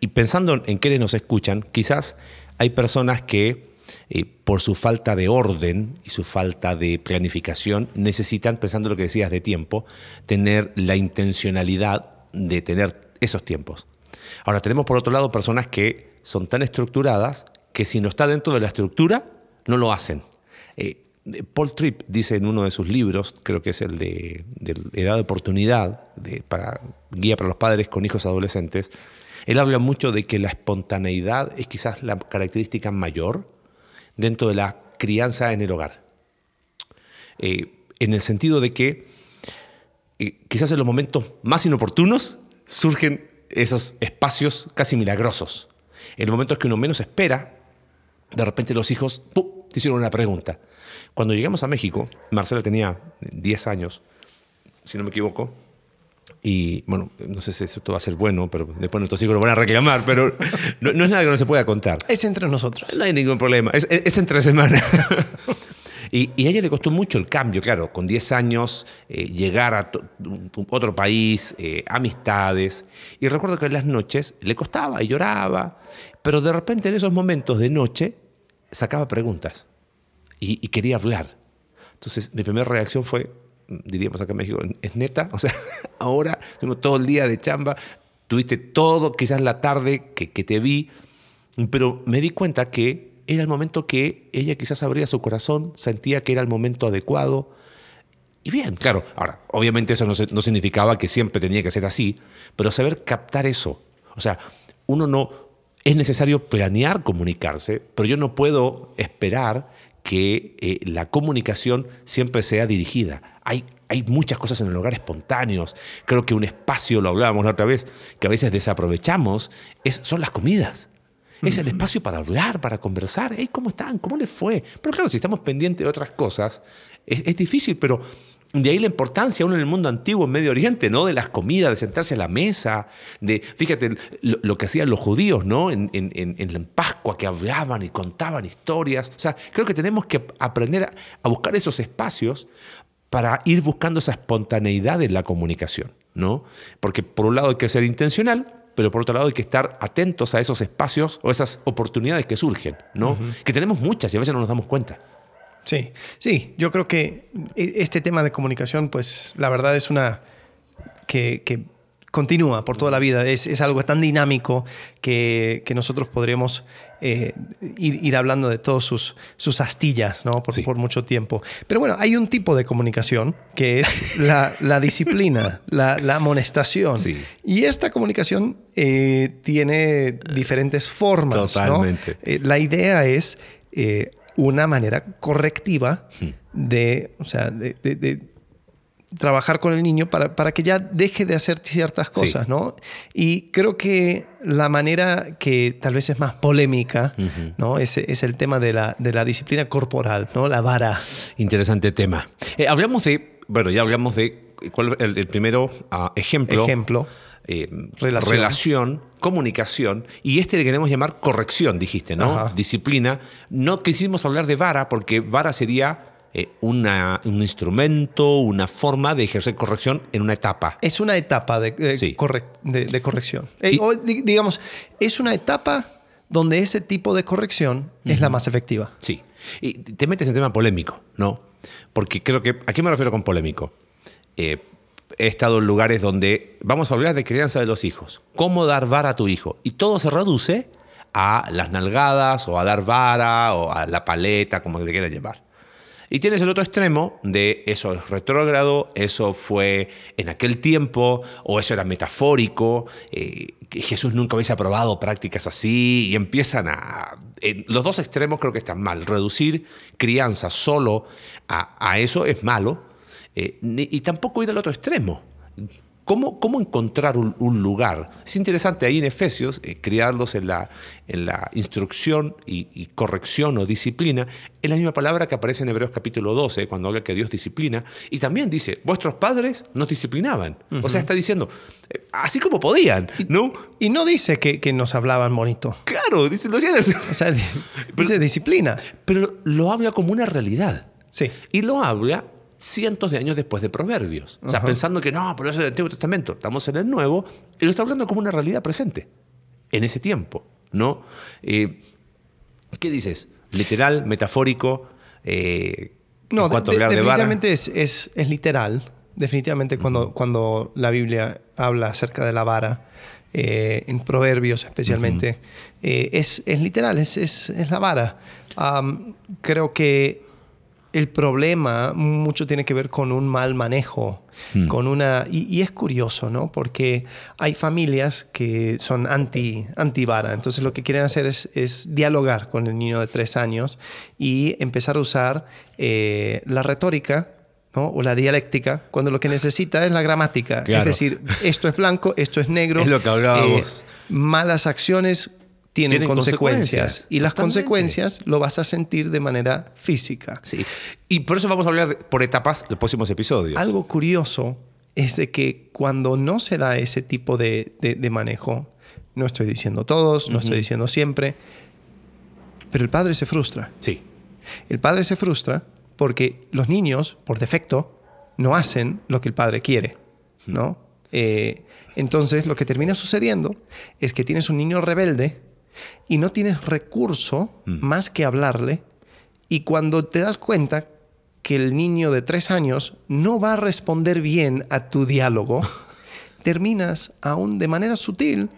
y pensando en quienes nos escuchan, quizás hay personas que eh, por su falta de orden y su falta de planificación necesitan, pensando en lo que decías de tiempo, tener la intencionalidad de tener esos tiempos. Ahora tenemos por otro lado personas que son tan estructuradas que si no está dentro de la estructura, no lo hacen. Eh, Paul Tripp dice en uno de sus libros, creo que es el de, Edad de Oportunidad, de, para Guía para los Padres con Hijos Adolescentes, él habla mucho de que la espontaneidad es quizás la característica mayor dentro de la crianza en el hogar. Eh, en el sentido de que eh, quizás en los momentos más inoportunos surgen esos espacios casi milagrosos. En los momentos que uno menos espera, de repente los hijos te hicieron una pregunta. Cuando llegamos a México, Marcela tenía 10 años, si no me equivoco, y bueno, no sé si esto va a ser bueno, pero después nuestros hijos lo van a reclamar, pero no, es nada que no se pueda contar. Es entre nosotros. No hay ningún problema, es, entre semanas. y, y, a ella le costó mucho el cambio, claro, con 10 años, eh, llegar a otro país, eh, amistades. Y recuerdo que en las noches le costaba y lloraba, pero de repente en esos momentos de noche sacaba preguntas y, y quería hablar. Entonces mi primera reacción fue, diríamos acá en México, es neta. O sea, ahora tenemos todo el día de chamba, tuviste todo, quizás la tarde que, que, te vi, pero me di cuenta que era el momento que ella quizás abría su corazón, sentía que era el momento adecuado. Y bien, claro, ahora, obviamente eso no, no significaba que siempre tenía que ser así, pero saber captar eso. O sea, uno no, es necesario planear comunicarse, pero yo no puedo esperar que eh, la comunicación siempre sea dirigida. Hay, hay muchas cosas en el hogar espontáneos. Creo que un espacio, lo hablábamos la otra vez, que a veces desaprovechamos, es, son las comidas. Es el espacio para hablar, para conversar. ¿Cómo están? ¿Cómo les fue? Pero claro, si estamos pendientes de otras cosas, es, es difícil, pero de ahí la importancia, uno en el mundo antiguo, en Medio Oriente, ¿no? De las comidas, de sentarse a la mesa, de, fíjate, lo, que hacían los judíos, ¿no? En, en, en, Pascua, que hablaban y contaban historias. O sea, creo que tenemos que aprender a, buscar esos espacios para ir buscando esa espontaneidad en la comunicación, ¿no? Porque por un lado hay que ser intencional, pero por otro lado hay que estar atentos a esos espacios o esas oportunidades que surgen, ¿no? Que tenemos muchas y a veces no nos damos cuenta. Sí, sí, yo creo que e, este tema de comunicación, pues la verdad es una que, continúa por toda la vida. Es, es algo tan dinámico que, que nosotros podríamos eh, ir, ir, hablando de todas sus, sus astillas ¿no? por, Sí. por mucho tiempo. Pero bueno, hay un tipo de comunicación que es la, la disciplina, la, la amonestación. Sí. Y esta comunicación eh, tiene diferentes formas. ¿no? Totalmente. Eh, la idea es eh, una manera correctiva Hmm. de, o sea, de, de- de trabajar con el niño para, para que ya deje de hacer ciertas Sí. cosas, ¿no? Y creo que la manera que tal vez es más polémica, ¿no? Es, es el tema de la, de la disciplina corporal, ¿no? La vara. Interesante tema. Eh, hablamos de, bueno, ya hablamos de cuál el, el primero ah, ejemplo. Ejemplo. Eh, Relación. relación. comunicación, y este le queremos llamar corrección, dijiste, ¿no? Ajá. Disciplina. No quisimos hablar de vara porque vara sería eh, una- un instrumento, una forma de ejercer corrección en una etapa. Es una etapa de, de Sí. de- de corrección. Eh, Y- o di- digamos, es una etapa donde ese tipo de corrección es la más efectiva. Sí. Y te metes en tema polémico, ¿no? Porque creo que. ¿A qué me refiero con polémico? Eh, he estado en lugares donde vamos a hablar de crianza de los hijos. ¿Cómo dar vara a tu hijo? Y todo se reduce a las nalgadas, o a dar vara, o a la paleta, como te quieras llevar. Y tienes el otro extremo de eso es retrógrado, eso fue en aquel tiempo, o eso era metafórico, eh, Jesús nunca hubiese aprobado prácticas así, y empiezan a... los dos extremos creo que están mal. Reducir crianza solo a eso es malo, eh, ni- y tampoco ir al otro extremo. ¿Cómo, cómo encontrar un, un lugar? Es interesante ahí en Efesios, eh, criarlos en la, en la instrucción y, y corrección o disciplina, es la misma palabra que aparece en Hebreos capítulo 12, cuando habla que Dios disciplina, y también dice, vuestros padres nos disciplinaban. O sea, está diciendo, eh, así como podían, ¿no? Y no dice que, que nos hablaban bonito. Claro, dice, lo hacían así. O sea, dice disciplina. Pero lo habla como una realidad. Sí. Y lo habla cientos de años después de Proverbios. O sea, Ajá. pensando que no, pero eso es del Antiguo Testamento. Estamos en el Nuevo y lo está hablando como una realidad presente en ese tiempo, ¿no? Eh, ¿Qué dices? ¿Literal, metafórico? Eh, No, de- de vara. definitivamente es, es- es literal. Definitivamente cuando, cuando la Biblia habla acerca de la vara, eh, en Proverbios especialmente, eh, es, es literal, es, es- es la vara. Creo que el problema mucho tiene que ver con un mal manejo, con una y, y es curioso, ¿no? Porque hay familias que son anti anti vara, entonces lo que quieren hacer es, es dialogar con el niño de tres años y empezar a usar eh, la retórica. ¿no? o la dialéctica, cuando lo que necesita es la gramática. Claro. Es decir, esto es blanco, esto es negro. Es lo que hablábamos. Eh, malas acciones tienen, Tienen consecuencias. consecuencias, Y las totalmente. consecuencias lo vas a sentir de manera física. Sí. Y por eso vamos a hablar por etapas los próximos episodios. Algo curioso es de que cuando no se da ese tipo de, de- de manejo, no estoy diciendo todos, no estoy diciendo siempre, pero el padre se frustra. Sí. El padre se frustra porque los niños, por defecto, no hacen lo que el padre quiere, ¿no? Eh, entonces, lo que termina sucediendo es que tienes un niño rebelde y no tienes recurso más que hablarle y cuando te das cuenta que el niño de tres años no va a responder bien a tu diálogo, terminas aún de manera sutil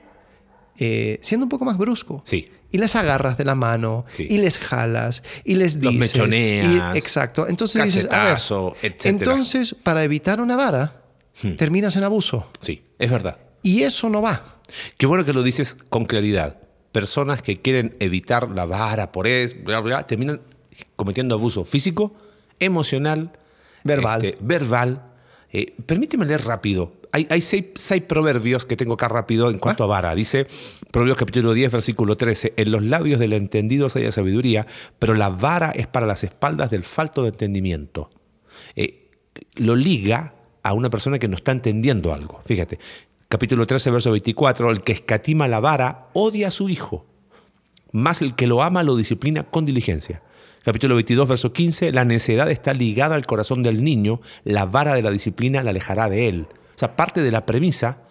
eh, siendo un poco más brusco. Sí. Y les agarras de la mano, Sí. y les jalas, y les Los dices. mechoneas, y- exacto. Entonces dices, a ver, entonces para evitar una vara, terminas en abuso. Sí, es verdad. Y eso no va. Qué bueno que lo dices con claridad. Personas que quieren evitar la vara por eso, bla, bla, terminan cometiendo abuso físico, emocional, Verbal. este, verbal. Eh, permíteme leer rápido. Hay, hay seis, seis proverbios que tengo acá rápido en cuanto a vara. Dice Proverbios capítulo 10, versículo 13. En los labios del entendido hay sabiduría, pero la vara es para las espaldas del falto de entendimiento. Eh, lo liga a una persona que no está entendiendo algo. Fíjate, capítulo 13, verso 24, el que escatima la vara odia a su hijo, más el que lo ama lo disciplina con diligencia. Capítulo 22, verso 15, la necedad está ligada al corazón del niño, la vara de la disciplina la alejará de él. O sea, parte de la premisa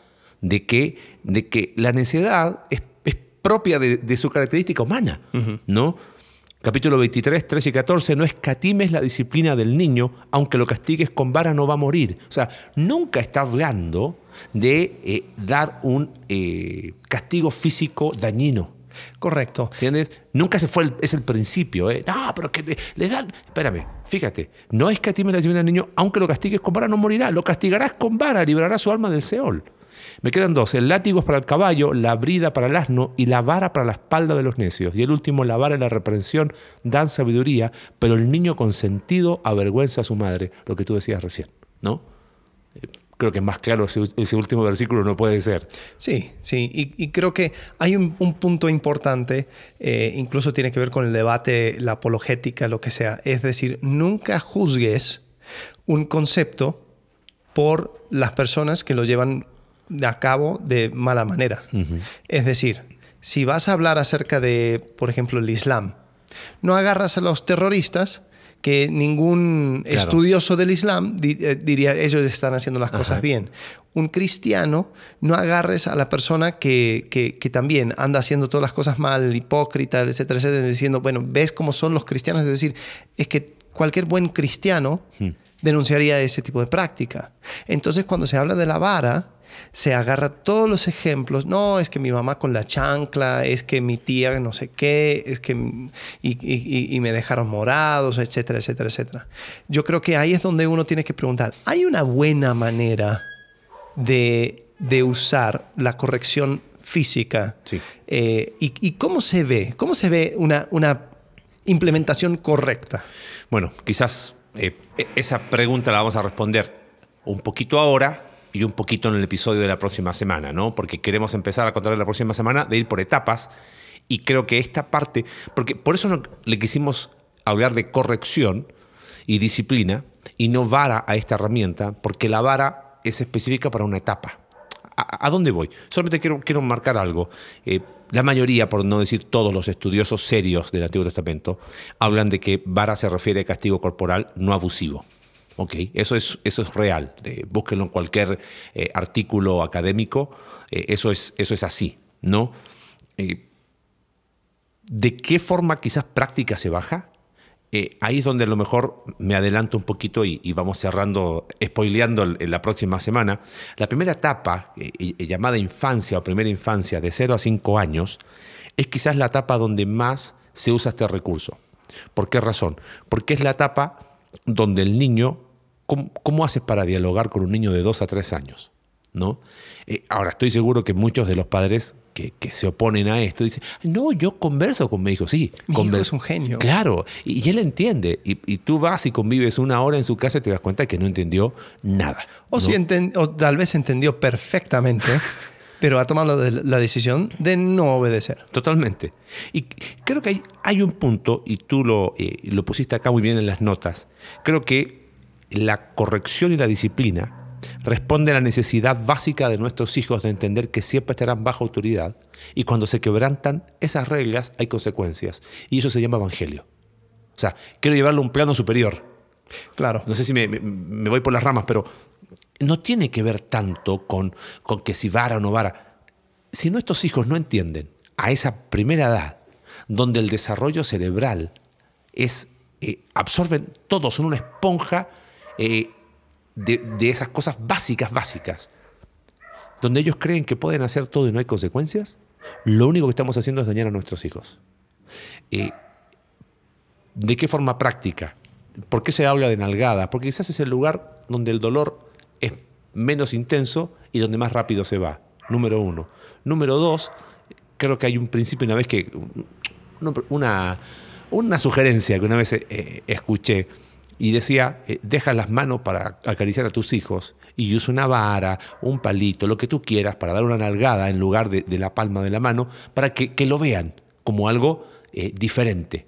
de que, de que la necedad es, es propia de, de su característica humana, ¿no? Capítulo 23, 13 y 14, no escatimes la disciplina del niño, aunque lo castigues con vara no va a morir. O sea, nunca está hablando de eh, dar un eh, castigo físico dañino. Correcto. ¿Entiendes? Nunca se fue, el, es el principio. ¿eh? No, pero que le, le, dan. Espérame, fíjate. No es que a ti me la lleven al niño, aunque lo castigues con vara, no morirá. Lo castigarás con vara, librará su alma del Seol. Me quedan dos: el látigo es para el caballo, la brida para el asno y la vara para la espalda de los necios. Y el último, la vara y la reprensión dan sabiduría, pero el niño consentido avergüenza a su madre, lo que tú decías recién, ¿no? Creo que más claro ese, ese, último versículo no puede ser. Sí, sí, y, y creo que hay un, un punto importante, eh, incluso tiene que ver con el debate, la apologética, lo que sea. Es decir, nunca juzgues un concepto por las personas que lo llevan a cabo de mala manera. Uh -huh. Es decir, si vas a hablar acerca de, por ejemplo, el Islam, no agarras a los terroristas que ningún claro. estudioso del Islam eh, diría ellos están haciendo las cosas bien. Un cristiano, no agarres a la persona que, que, que, también anda haciendo todas las cosas mal, hipócrita, etcétera, etcétera, diciendo, bueno, ves cómo son los cristianos, es decir, es que cualquier buen cristiano hmm. denunciaría ese tipo de práctica. Entonces, cuando se habla de la vara, se agarra todos los ejemplos. No, es que mi mamá con la chancla, es que mi tía no sé qué, es que y, y, y, me dejaron morados, etcétera, etcétera, etcétera. Yo creo que ahí es donde uno tiene que preguntar, ¿hay una buena manera de, de usar la corrección física? Sí. Eh, y, y, cómo se ve? ¿Cómo se ve una, una implementación correcta? Bueno, quizás eh, esa pregunta la vamos a responder un poquito ahora y un poquito en el episodio de la próxima semana, ¿no? Porque queremos empezar a contar la próxima semana de ir por etapas y creo que esta parte, porque por eso no, le quisimos hablar de corrección y disciplina y no vara a esta herramienta, porque la vara es específica para una etapa. ¿A, a dónde voy? Solamente quiero, quiero marcar algo. Eh, la mayoría, por no decir todos los estudiosos serios del Antiguo Testamento, hablan de que vara se refiere a castigo corporal no abusivo. Ok, eso es, eso es real. Eh, búsquenlo en cualquier eh, artículo académico. Eh, eso, es, eso es así, ¿no? Eh, ¿De qué forma quizás práctica se baja? ahí es donde a lo mejor me adelanto un poquito y, y vamos cerrando, spoileando la próxima semana. La primera etapa, llamada infancia o primera infancia, de 0 a 5 años, es quizás la etapa donde más se usa este recurso. ¿Por qué razón? Porque es la etapa donde el niño, ¿cómo, ¿cómo, haces para dialogar con un niño de 2 a 3 años? ¿No? Eh, ahora, estoy seguro que muchos de los padres que, que, se oponen a esto dicen, no, yo converso con mi hijo, sí. Mi hijo es un genio. Claro, y, y él entiende. Y, y, tú vas y convives una hora en su casa y te das cuenta que no entendió nada. O, ¿no? si enten o tal vez entendió perfectamente. pero ha tomado la decisión de no obedecer. Totalmente. Y creo que hay, hay un punto, y tú lo, eh, lo pusiste acá muy bien en las notas, creo que la corrección y la disciplina responde a la necesidad básica de nuestros hijos de entender que siempre estarán bajo autoridad y cuando se quebrantan esas reglas hay consecuencias. Y eso se llama evangelio. O sea, quiero llevarlo a un plano superior. Claro. No sé si me, me, me voy por las ramas, pero no tiene que ver tanto con, con que si vara o no vara. Si nuestros hijos no entienden a esa primera edad, donde el desarrollo cerebral es, eh, absorben todo, son una esponja eh, de, de, esas cosas básicas, básicas, donde ellos creen que pueden hacer todo y no hay consecuencias, lo único que estamos haciendo es dañar a nuestros hijos. Eh, ¿De qué forma práctica? ¿Por qué se habla de nalgada? Porque quizás es el lugar donde el dolor es menos intenso y donde más rápido se va. Número uno. Número dos, creo que hay un principio una vez que. Una, una sugerencia que una vez eh, escuché y decía: eh, deja las manos para acariciar a tus hijos y usa una vara, un palito, lo que tú quieras para dar una nalgada en lugar de, la palma de la mano para que, que lo vean como algo eh, diferente.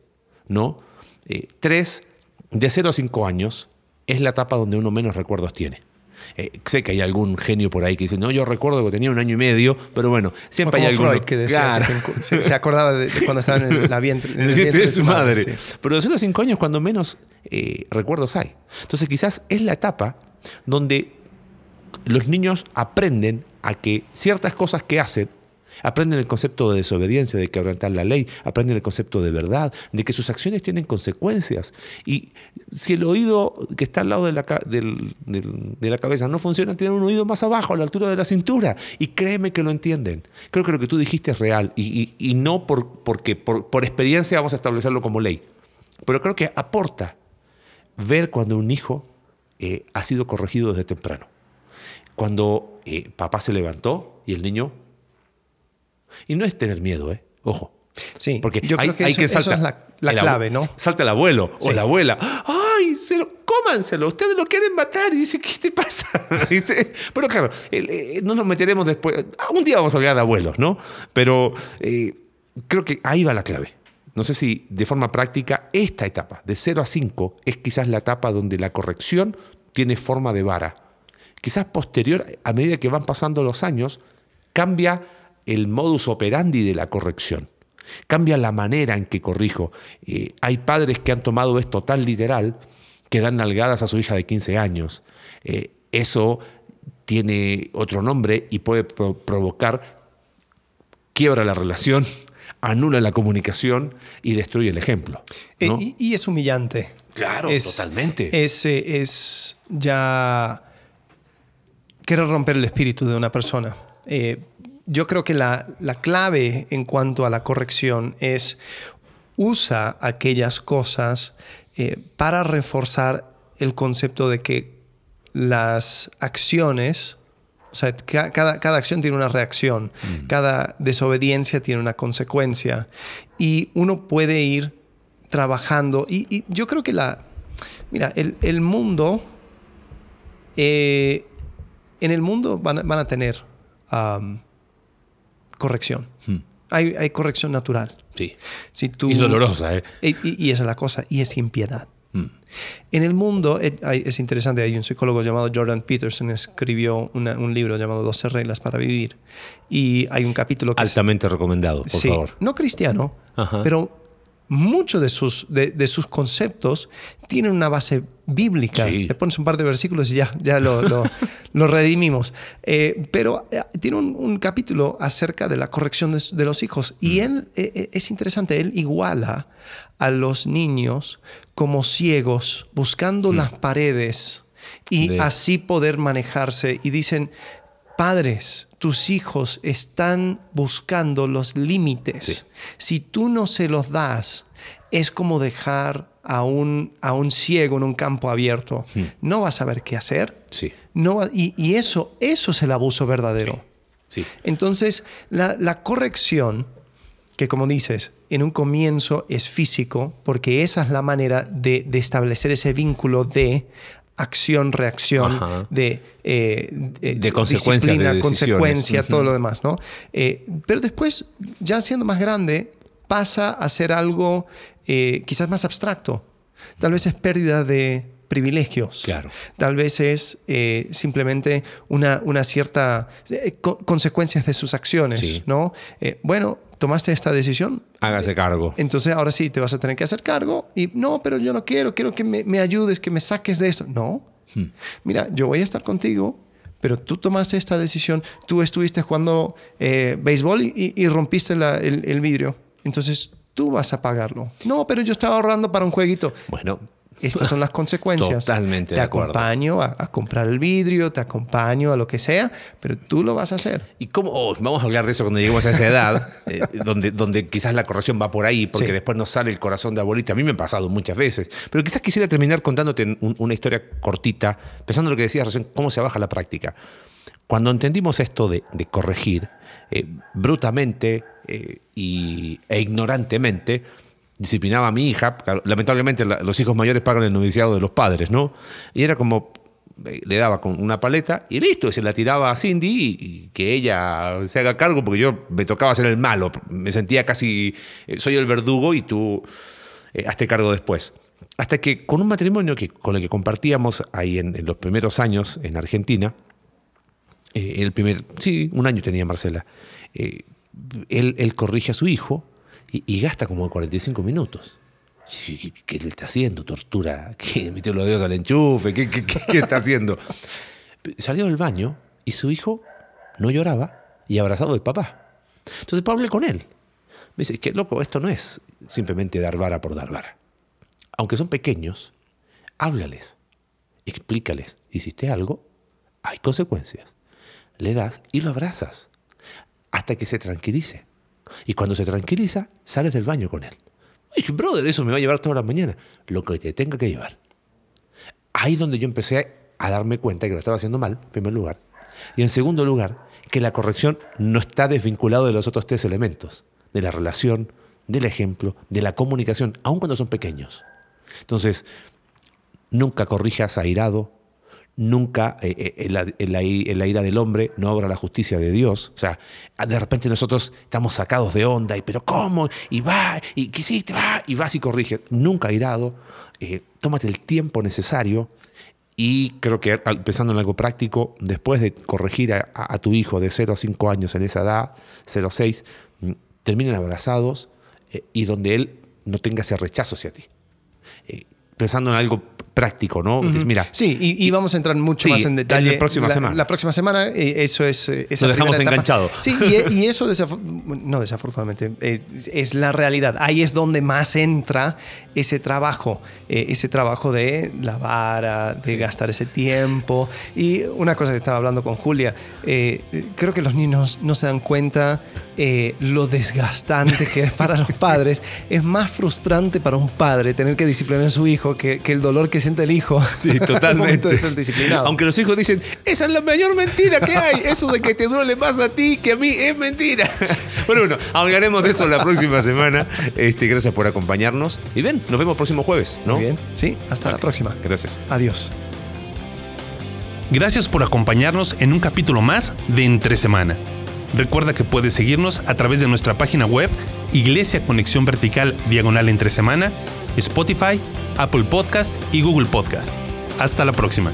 ¿no? Eh, tres, de 0 a 5 años es la etapa donde uno menos recuerdos tiene. Eh, sé que hay algún genio por ahí que dice, no, yo recuerdo que tenía un año y medio, pero bueno, siempre Como hay algún... Freud que decía claro. que se, se, acordaba de, cuando estaba en la vientre, en el vientre, vientre de su madre. madre. Sí. Pero de 0 a 5 años cuando menos eh, recuerdos hay. Entonces quizás es la etapa donde los niños aprenden a que ciertas cosas que hacen Aprenden el concepto de desobediencia, de quebrantar la ley, aprenden el concepto de verdad, de que sus acciones tienen consecuencias. Y si el oído que está al lado de la, de la cabeza no funciona, tienen un oído más abajo, a la altura de la cintura. Y créeme que lo entienden. Creo que lo que tú dijiste es real y, no por, porque por, experiencia vamos a establecerlo como ley. Pero creo que aporta ver cuando un hijo eh, ha sido corregido desde temprano. Cuando eh, papá se levantó y el niño y no es tener miedo, ¿eh? Ojo. Sí, porque yo creo que, eso, es la, clave, ¿no? Salta el abuelo o la abuela. ¡Ay! Se lo, cómanselo, ustedes lo quieren matar. Y dice, ¿qué te pasa? Pero claro, eh, no nos meteremos después. Un día vamos a hablar de abuelos, ¿no? Pero eh, creo que ahí va la clave. No sé si de forma práctica esta etapa, de 0 a 5, es quizás la etapa donde la corrección tiene forma de vara. Quizás posterior, a medida que van pasando los años, cambia el modus operandi de la corrección. Cambia la manera en que corrijo. Eh, hay padres que han tomado esto tan literal que dan nalgadas a su hija de 15 años. Eh, eso tiene otro nombre y puede provocar quiebra la relación, anula la comunicación y destruye el ejemplo. Eh, y, es humillante. Claro, totalmente. Es, es ya querer romper el espíritu de una persona yo creo que la, clave en cuanto a la corrección es usa aquellas cosas eh, para reforzar el concepto de que las acciones, o sea, cada, acción tiene una reacción, mm. cada desobediencia tiene una consecuencia y uno puede ir trabajando y, yo creo que la, mira, el, mundo, eh, en el mundo van, a tener corrección. Hmm. Hay, corrección natural. Sí. Si tú, y dolorosa, ¿eh? Y, esa es la cosa, y es sin piedad. Hmm. En el mundo, eh, es interesante, hay un psicólogo llamado Jordan Peterson, escribió un libro llamado 12 reglas para vivir. Y hay un capítulo que... Altamente recomendado, por sí, favor. No cristiano, pero muchos de sus, de, sus conceptos tienen una base bíblica. Le pones un par de versículos y ya, ya lo, lo, redimimos. Eh, pero eh, tiene un, capítulo acerca de la corrección de, los hijos. Y mm. él eh, es interesante, él iguala a los niños como ciegos, buscando mm. las paredes y así poder manejarse. Y dicen, padres, tus hijos están buscando los límites. Si tú no se los das, es como dejar a un, a un ciego en un campo abierto. Hmm. No va a saber qué hacer. Sí. No y, eso, eso es el abuso verdadero. Sí. Entonces, la, corrección, que como dices, en un comienzo es físico, porque esa es la manera de, de establecer ese vínculo de acción, reacción, de, eh, de, consecuencia, consecuencia, todo lo demás, ¿no? Eh, pero después, ya siendo más grande, pasa a ser algo eh, quizás más abstracto. Tal vez es pérdida de privilegios. Claro. Tal vez es simplemente una, una cierta consecuencias de sus acciones, ¿no? bueno, tomaste esta decisión. Hágase cargo. Entonces ahora sí te vas a tener que hacer cargo y no, pero yo no quiero, quiero que me, ayudes, que me saques de esto. No. Hmm. Mira, yo voy a estar contigo, pero tú tomaste esta decisión, tú estuviste jugando eh, béisbol y, rompiste el, vidrio. Entonces tú vas a pagarlo. No, pero yo estaba ahorrando para un jueguito. Bueno, estas son las consecuencias. Totalmente. Te de acompaño a, comprar el vidrio, te acompaño a lo que sea, pero tú lo vas a hacer. ¿Y cómo? Oh, vamos a hablar de eso cuando lleguemos a esa edad, eh, donde, donde quizás la corrección va por ahí, porque después nos sale el corazón de abuelita. A mí me ha pasado muchas veces. Pero quizás quisiera terminar contándote una historia cortita, pensando en lo que decías recién, cómo se baja la práctica. Cuando entendimos esto de, corregir, eh, brutamente eh, y, e ignorantemente, disciplinaba a mi hija. Lamentablemente los hijos mayores pagan el noviciado de los padres, ¿no? Y era como, eh, le daba con una paleta y listo, y se la tiraba a Cindy y, que ella se haga cargo porque yo me tocaba ser el malo, me sentía casi, eh, soy el verdugo y tú eh, hazte cargo después. Hasta que con un matrimonio que, con el que compartíamos ahí en, los primeros años en Argentina, el primer, sí, un año tenía Marcela, él corrige a su hijo y, gasta como 45 minutos. ¿Qué, le está haciendo? ¿Tortura? ¿Qué? ¿Metió los dedos al enchufe? ¿Qué, qué, está haciendo? Salió del baño y su hijo no lloraba y abrazado del papá. Entonces Pablo hablé con él. Me dice, que loco, esto no es simplemente dar vara por dar vara. Aunque son pequeños, háblales, explícales. Hiciste algo, hay consecuencias. Le das y lo abrazas hasta que se tranquilice. Y cuando se tranquiliza, sales del baño con él. Dije, brother, eso me va a llevar toda la mañana. Lo que te tenga que llevar. Ahí es donde yo empecé a darme cuenta que lo estaba haciendo mal, en primer lugar. Y en segundo lugar, que la corrección no está desvinculado de los otros tres elementos, de la relación, del ejemplo, de la comunicación, aun cuando son pequeños. Entonces, nunca corrijas airado, nunca eh, eh, la, ira del hombre no obra la justicia de Dios. O sea, de repente nosotros estamos sacados de onda, y pero ¿cómo? Y va, y ¿qué hiciste? Va, y vas y corriges. Nunca airado, eh, tómate el tiempo necesario. Y creo que empezando en algo práctico, después de corregir a, tu hijo de 0 a 5 años en esa edad, 0 a 6, mm, terminen abrazados y donde él no tenga ese rechazo hacia ti. pensando en algo práctico, ¿no? Mira. Sí, y, vamos a entrar mucho más en detalle. la próxima semana. La próxima semana, eh, eso es. Eh, Lo dejamos enganchado. Sí, y, eso, no desafortunadamente, eh, es la realidad. Ahí es donde más entra ese trabajo, ese trabajo de lavar, de gastar ese tiempo. Y una cosa que estaba hablando con Julia, creo que los niños no se dan cuenta lo desgastante que es para los padres. Es más frustrante para un padre tener que disciplinar a su hijo que, que el dolor que siente el hijo. Sí, totalmente. Aunque los hijos dicen, esa es la mayor mentira que hay. Eso de que te duele más a ti que a mí es mentira. Bueno, bueno, hablaremos de esto la próxima semana. Este, gracias por acompañarnos. Y ven, nos vemos el próximo jueves, ¿no? bien, sí, hasta la próxima. Gracias. Adiós. Gracias por acompañarnos en un capítulo más de Entre Semana. Recuerda que puedes seguirnos a través de nuestra página web Iglesia Conexión Vertical Diagonal Entre Semana, Spotify, Apple Podcast y Google Podcast. Hasta la próxima.